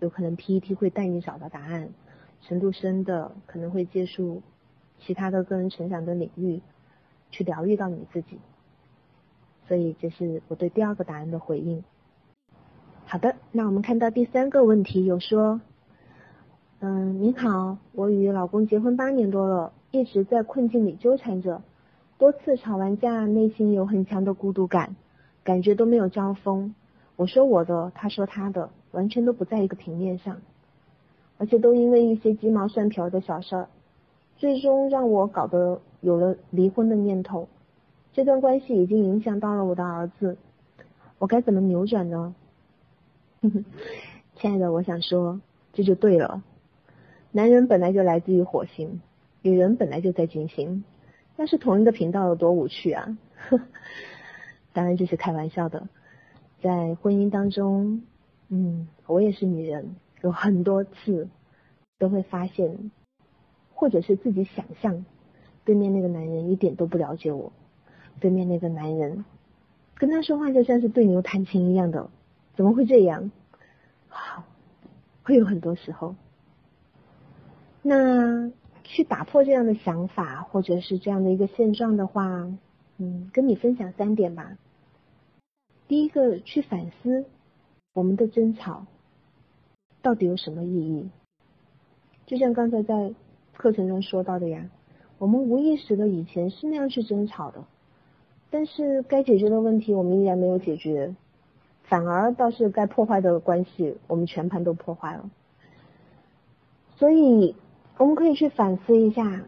有可能 PET 会带你找到答案，程度深的可能会接触其他的个人成长的领域，去疗愈到你自己。所以这是我对第二个答案的回应。好的，那我们看到第三个问题有说，嗯，您好，我与老公结婚八年多了，一直在困境里纠缠着，多次吵完架，内心有很强的孤独感，感觉都没有交锋。我说我的，他说他的，完全都不在一个平面上，而且都因为一些鸡毛蒜皮的小事儿，最终让我搞得有了离婚的念头。这段关系已经影响到了我的儿子，我该怎么扭转呢？亲爱的，我想说，这就对了。男人本来就来自于火星，女人本来就在金星，要是同一个频道有多无趣啊！当然这是开玩笑的。在婚姻当中，嗯，我也是女人，有很多次都会发现，或者是自己想象，对面那个男人一点都不了解我，对面那个男人跟他说话就像是对牛弹琴一样的，怎么会这样？好，会有很多时候。那去打破这样的想法，或者是这样的一个现状的话，嗯，跟你分享三点吧。第一个，去反思我们的争吵到底有什么意义？就像刚才在课程中说到的呀，我们无意识的以前是那样去争吵的，但是该解决的问题我们依然没有解决，反而倒是该破坏的关系我们全盘都破坏了。所以我们可以去反思一下，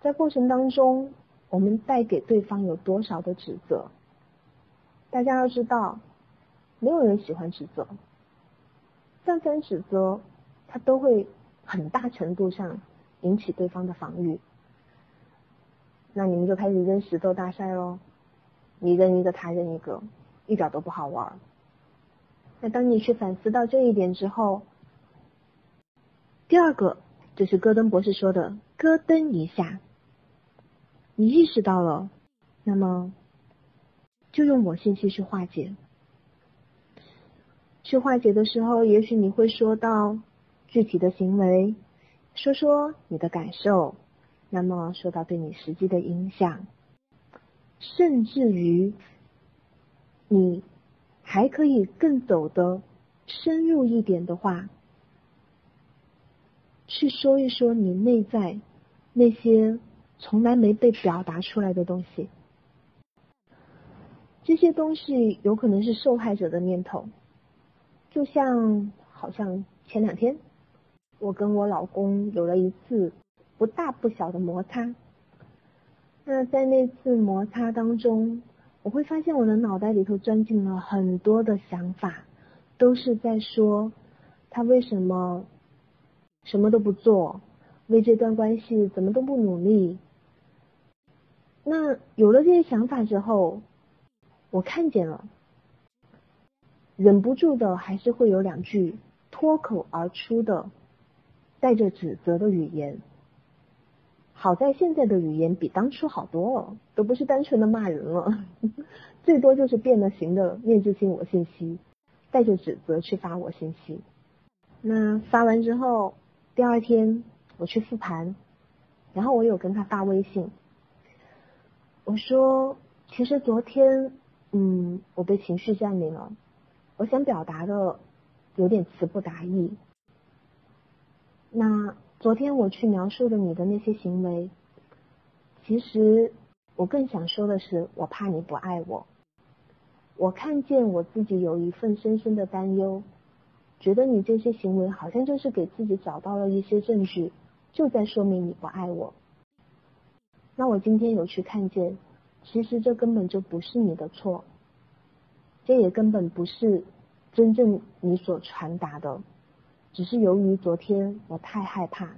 在过程当中我们带给对方有多少的指责。大家要知道，没有人喜欢指责，但凡指责，他都会很大程度上引起对方的防御。那你们就开始扔石头大赛喽，你扔一个，他扔一个，一点都不好玩。那当你去反思到这一点之后，第二个就是戈登博士说的“咯噔一下”，你意识到了，那么。就用我信息去化解，去化解的时候，也许你会说到具体的行为，说说你的感受，那么说到对你实际的影响，甚至于你还可以更走的深入一点的话，去说一说你内在那些从来没被表达出来的东西。这些东西有可能是受害者的念头，就像好像前两天我跟我老公有了一次不大不小的摩擦，那在那次摩擦当中，我会发现我的脑袋里头钻进了很多的想法，都是在说他为什么什么都不做，为这段关系怎么都不努力。那有了这些想法之后。我看见了，忍不住的还是会有两句脱口而出的带着指责的语言。好在现在的语言比当初好多了，都不是单纯的骂人了，最多就是变了形的面质性我信息，带着指责去发我信息。那发完之后，第二天我去复盘，然后我有跟他发微信，我说其实昨天。嗯，我被情绪占领了。我想表达的有点词不达意。那昨天我去描述的你的那些行为，其实我更想说的是，我怕你不爱我。我看见我自己有一份深深的担忧，觉得你这些行为好像就是给自己找到了一些证据，就在说明你不爱我。那我今天有去看见。其实这根本就不是你的错，这也根本不是真正你所传达的，只是由于昨天我太害怕，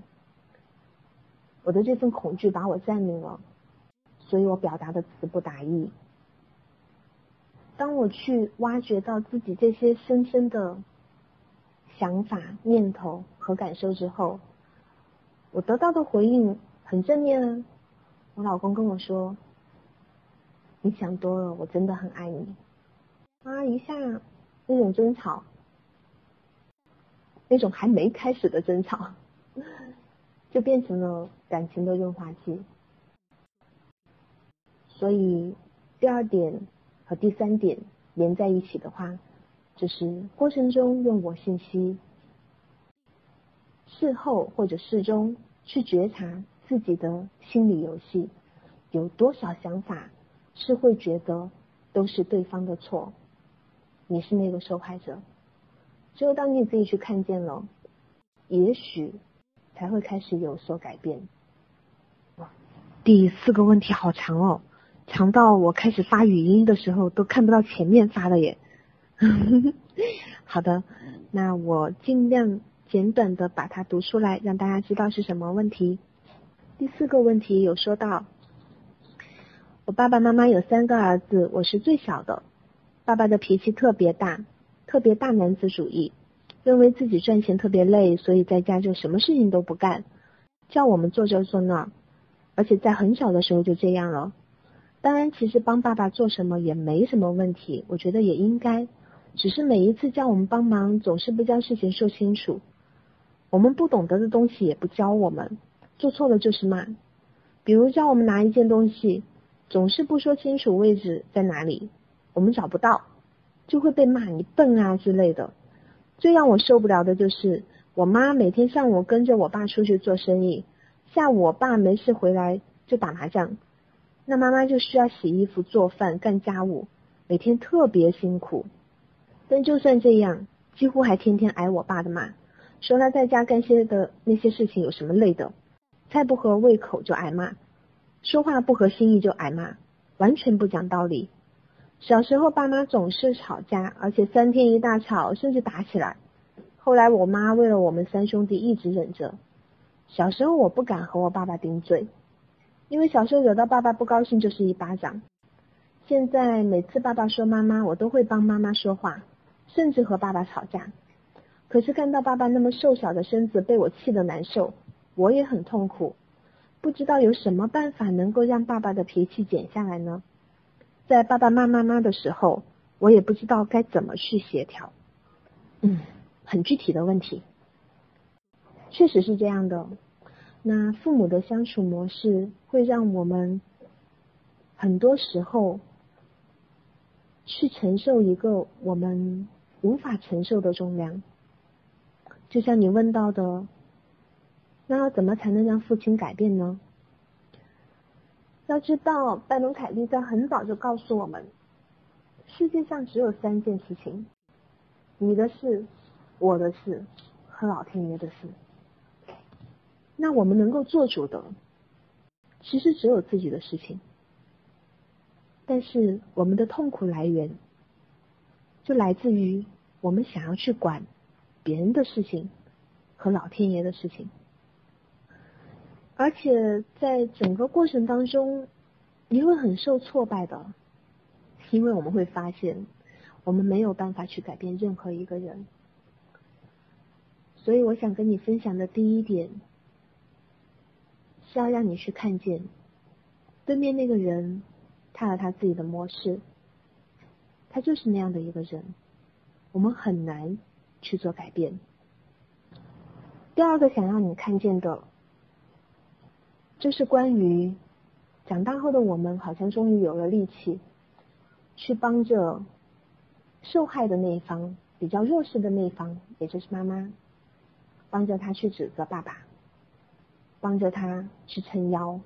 我的这份恐惧把我占领了，所以我表达的词不达意。当我去挖掘到自己这些深深的想法、念头和感受之后，我得到的回应很正面啊！我老公跟我说。你想多了，我真的很爱你。啊，一下那种争吵，那种还没开始的争吵，就变成了感情的润滑剂。所以第二点和第三点连在一起的话，就是过程中用我信息，事后或者事中去觉察自己的心理游戏，有多少想法是会觉得都是对方的错，你是那个受害者。只有当你自己去看见了，也许才会开始有所改变。第四个问题好长哦，长到我开始发语音的时候都看不到前面发的耶。好的，那我尽量简短的把它读出来，让大家知道是什么问题。第四个问题有说到，我爸爸妈妈有三个儿子，我是最小的，爸爸的脾气特别大。特别大男子主义，认为自己赚钱特别累，所以在家就什么事情都不干，叫我们做这做那，而且在很小的时候就这样了。当然，其实帮爸爸做什么也没什么问题，我觉得也应该，只是每一次叫我们帮忙，总是不将事情说清楚，我们不懂得的东西也不教我们，做错了就是骂。比如叫我们拿一件东西，总是不说清楚位置在哪里，我们找不到。就会被骂你笨啊之类的。最让我受不了的就是，我妈每天上午跟着我爸出去做生意，下午我爸没事回来就打麻将，那妈妈就需要洗衣服、做饭、干家务，每天特别辛苦。但就算这样，几乎还天天挨我爸的骂，说他在家干些的那些事情有什么累的，菜不合胃口就挨骂，说话不合心意就挨骂，完全不讲道理。小时候，爸妈总是吵架，而且三天一大吵，甚至打起来。后来，我妈为了我们三兄弟一直忍着。小时候，我不敢和我爸爸顶嘴，因为小时候惹到爸爸不高兴就是一巴掌。现在每次爸爸说妈妈，我都会帮妈妈说话，甚至和爸爸吵架。可是看到爸爸那么瘦小的身子被我气得难受，我也很痛苦。不知道有什么办法能够让爸爸的脾气减下来呢？在爸爸骂妈妈的时候，我也不知道该怎么去协调。嗯，很具体的问题，确实是这样的。那父母的相处模式会让我们很多时候去承受一个我们无法承受的重量。就像你问到的，那要怎么才能让父亲改变呢？要知道，拜伦·凯利在很早就告诉我们，世界上只有三件事情：你的事、我的事和老天爷的事。那我们能够做主的，其实只有自己的事情。但是我们的痛苦来源，就来自于我们想要去管别人的事情和老天爷的事情。而且在整个过程当中，你会很受挫败的，因为我们会发现，我们没有办法去改变任何一个人。所以我想跟你分享的第一点，是要让你去看见，对面那个人，他有他自己的模式，他就是那样的一个人，我们很难去做改变。第二个想让你看见的。就是关于长大后的我们，好像终于有了力气，去帮着受害的那一方、比较弱势的那一方，也就是妈妈，帮着他去指责爸爸，帮着他去撑腰。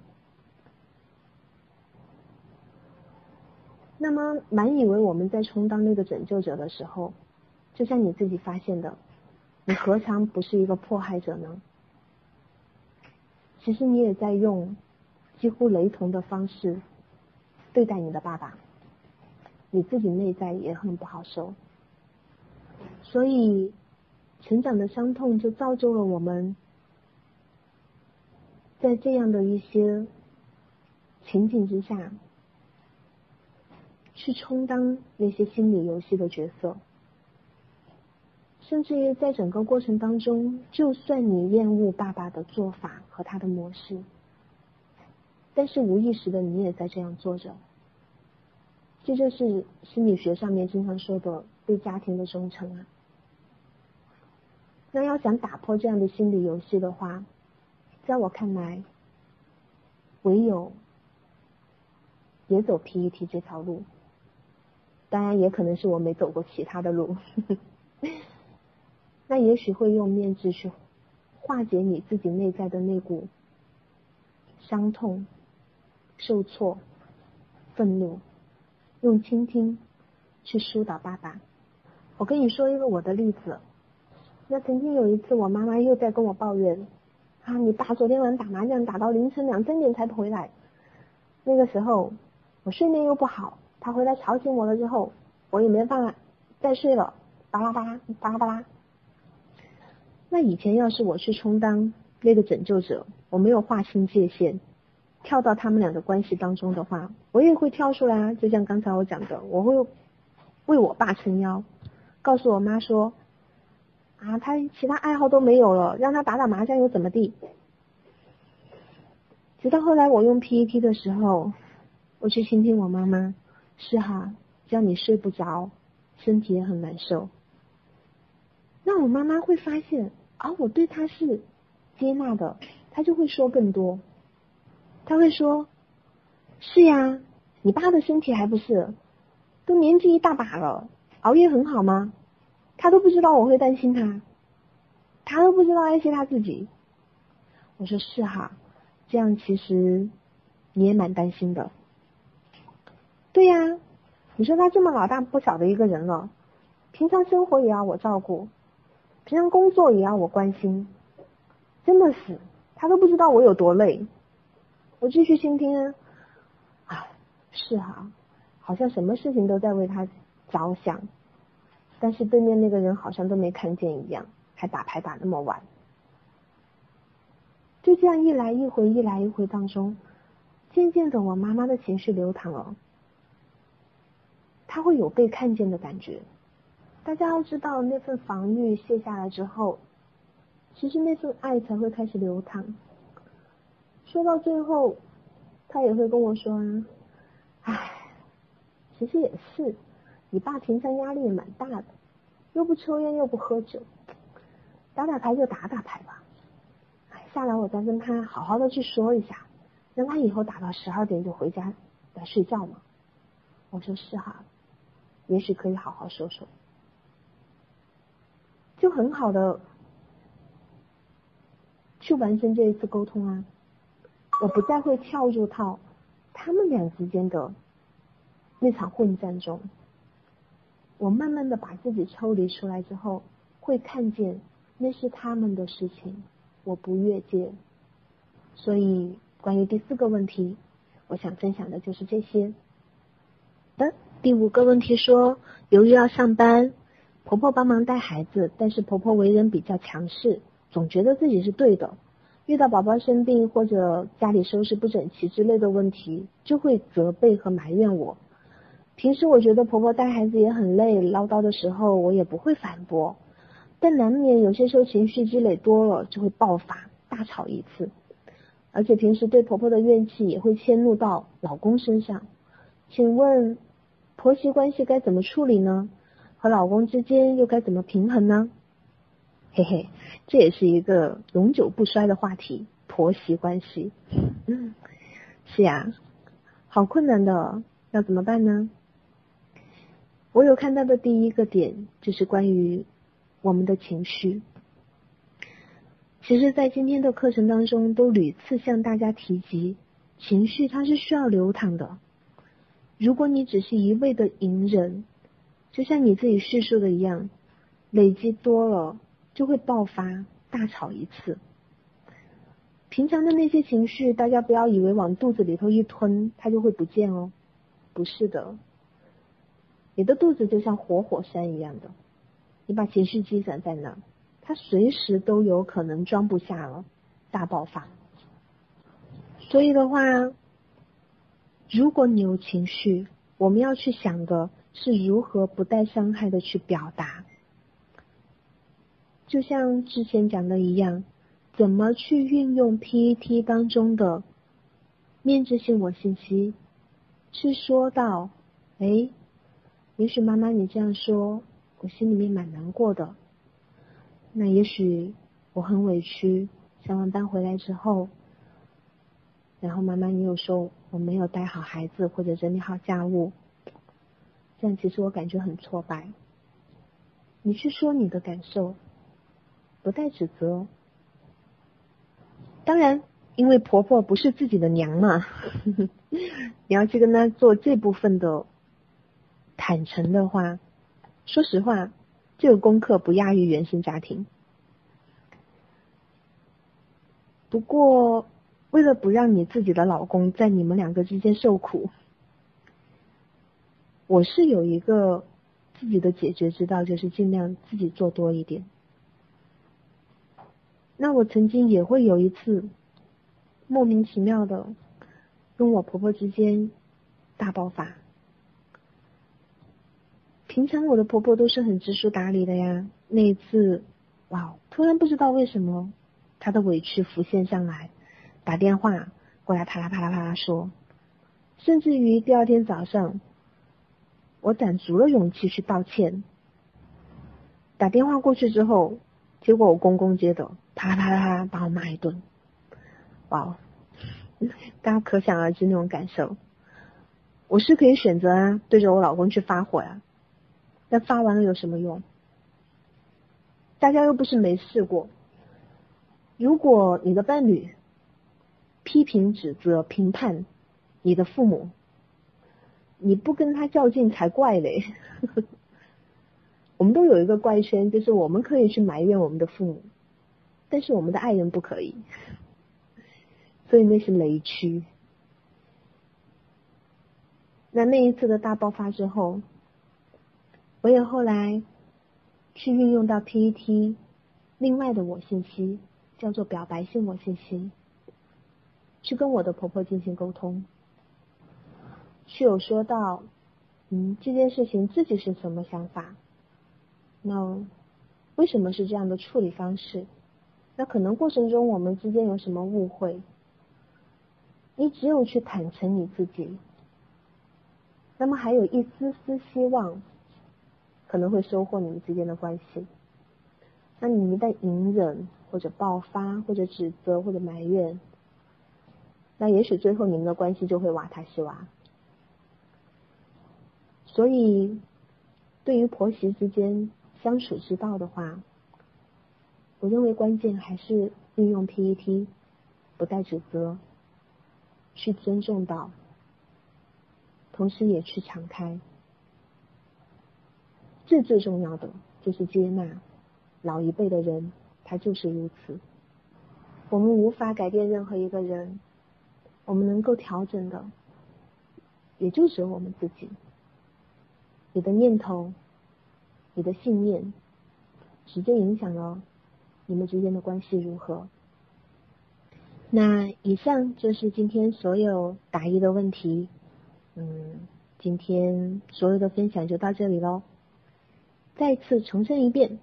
那么，满以为我们在充当那个拯救者的时候，就像你自己发现的，你何尝不是一个迫害者呢？其实你也在用几乎雷同的方式对待你的爸爸，你自己内在也很不好受，所以成长的伤痛就造就了我们，在这样的一些情景之下，去充当那些心理游戏的角色。甚至于在整个过程当中，就算你厌恶爸爸的做法和他的模式，但是无意识的你也在这样做着。这就是心理学上面经常说的对家庭的忠诚啊。那要想打破这样的心理游戏的话，在我看来，唯有也走 PET 这条路。当然，也可能是我没走过其他的路。那也许会用面质去化解你自己内在的那股伤痛、受挫、愤怒，用倾听去疏导爸爸。我跟你说一个我的例子。那曾经有一次，我妈妈又在跟我抱怨啊，你爸昨天晚上打麻将打到凌晨两三点才回来。那个时候我睡眠又不好。他回来吵醒我了之后，我也没办法再睡了，巴拉巴拉巴拉巴拉。那以前要是我去充当那个拯救者，我没有划清界限，跳到他们俩的关系当中的话，我也会跳出来啊。就像刚才我讲的，我会为我爸撑腰，告诉我妈说啊，他其他爱好都没有了，让他打打麻将又怎么地？直到后来我用 PET 的时候，我去倾听我妈妈。是哈，叫你睡不着，身体也很难受。那我妈妈会发现啊，我对他是接纳的，他就会说更多。他会说：“是呀，你爸的身体还不是，都年纪一大把了，熬夜很好吗？他都不知道我会担心他，他都不知道爱惜他自己。”我说：“是哈，这样其实你也蛮担心的。”对呀，你说他这么老大不小的一个人了，平常生活也要我照顾，平常工作也要我关心，真的是他都不知道我有多累。我继续倾听，啊，是哈，好像什么事情都在为他着想，但是对面那个人好像都没看见一样，还打牌打那么晚。就这样一来一回，一来一回当中，渐渐的我妈妈的情绪流淌了。他会有被看见的感觉。大家要知道，那份防御卸下来之后，其实那份爱才会开始流淌。说到最后，他也会跟我说：“啊唉，其实也是，你爸平常压力也蛮大的，又不抽烟又不喝酒，打打牌就打打牌吧。下来我再跟他好好的去说一下，让他以后打到十二点就回家来睡觉嘛。”我说：“是哈。”也许可以好好说说，就很好的去完成这一次沟通啊！我不再会跳入到他们俩之间的那场混战中，我慢慢的把自己抽离出来之后，会看见那是他们的事情，我不越界。所以，关于第四个问题，我想分享的就是这些。的。第五个问题说，由于要上班，婆婆帮忙带孩子，但是婆婆为人比较强势，总觉得自己是对的。遇到宝宝生病或者家里收拾不整齐之类的问题，就会责备和埋怨我。平时我觉得婆婆带孩子也很累，唠叨的时候我也不会反驳，但难免有些时候情绪积累多了就会爆发，大吵一次。而且平时对婆婆的怨气也会迁怒到老公身上。请问？婆媳关系该怎么处理呢？和老公之间又该怎么平衡呢？嘿嘿，这也是一个永久不衰的话题——婆媳关系。嗯，是呀，好困难的，要怎么办呢？我有看到的第一个点就是关于我们的情绪。其实，在今天的课程当中，都屡次向大家提及，情绪它是需要流淌的。如果你只是一味的隐忍，就像你自己叙述的一样，累积多了就会爆发，大吵一次。平常的那些情绪，大家不要以为往肚子里头一吞，它就会不见哦，不是的。你的肚子就像活火山一样的，你把情绪积攒在那，它随时都有可能装不下了，大爆发。所以的话。如果你有情绪，我们要去想的是如何不带伤害的去表达。就像之前讲的一样，怎么去运用 PET 当中的面质性我信息，去说到，哎，也许妈妈你这样说，我心里面蛮难过的。那也许我很委屈，下完班回来之后，然后妈妈你又说我没有带好孩子或者整理好家务，但其实我感觉很挫败。你去说你的感受，不带指责。当然，因为婆婆不是自己的娘嘛，你要去跟她做这部分的坦诚的话，说实话，这个功课不亚于原生家庭。不过，为了不让你自己的老公在你们两个之间受苦，我是有一个。自己的解决之道就是尽量自己做多一点。那我曾经也会有一次莫名其妙的跟我婆婆之间大爆发。平常我的婆婆都是很知书达理的呀，那一次，哇，突然不知道为什么她的委屈浮现上来，打电话过来啪啦啪啦啪啦说，甚至于第二天早上。我攒足了勇气去道歉，打电话过去之后，结果我公公接的，啪啦啪啪把我骂一顿，哇，大家可想而知那种感受。我是可以选择啊，对着我老公去发火呀，但发完了有什么用？大家又不是没试过。如果你的伴侣批评、指责、评判你的父母。你不跟他较劲才怪嘞！我们都有一个怪圈，就是我们可以去埋怨我们的父母，但是我们的爱人不可以，所以那是雷区。那那一次的大爆发之后，我也后来去运用到 PET 另外的我信息，叫做表白性我信息，去跟我的婆婆进行沟通。是有说到，嗯，这件事情自己是什么想法？那为什么是这样的处理方式？那可能过程中我们之间有什么误会？你只有去坦诚你自己，那么还有一丝丝希望，可能会收获你们之间的关系。那你一旦隐忍或者爆发或者指责或者埋怨，那也许最后你们的关系就会瓦塔西瓦。所以，对于婆媳之间相处之道的话，我认为关键还是运用 PET，不带指责，去尊重到，同时也去敞开。最最重要的就是接纳，老一辈的人他就是如此。我们无法改变任何一个人，我们能够调整的，也就只有我们自己。你的念头，你的信念，直接影响了你们之间的关系如何。那以上就是今天所有答疑的问题。嗯，今天所有的分享就到这里喽。再次重申一遍，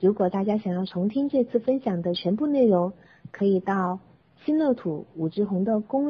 如果大家想要重听这次分享的全部内容，可以到新乐土武志红的公。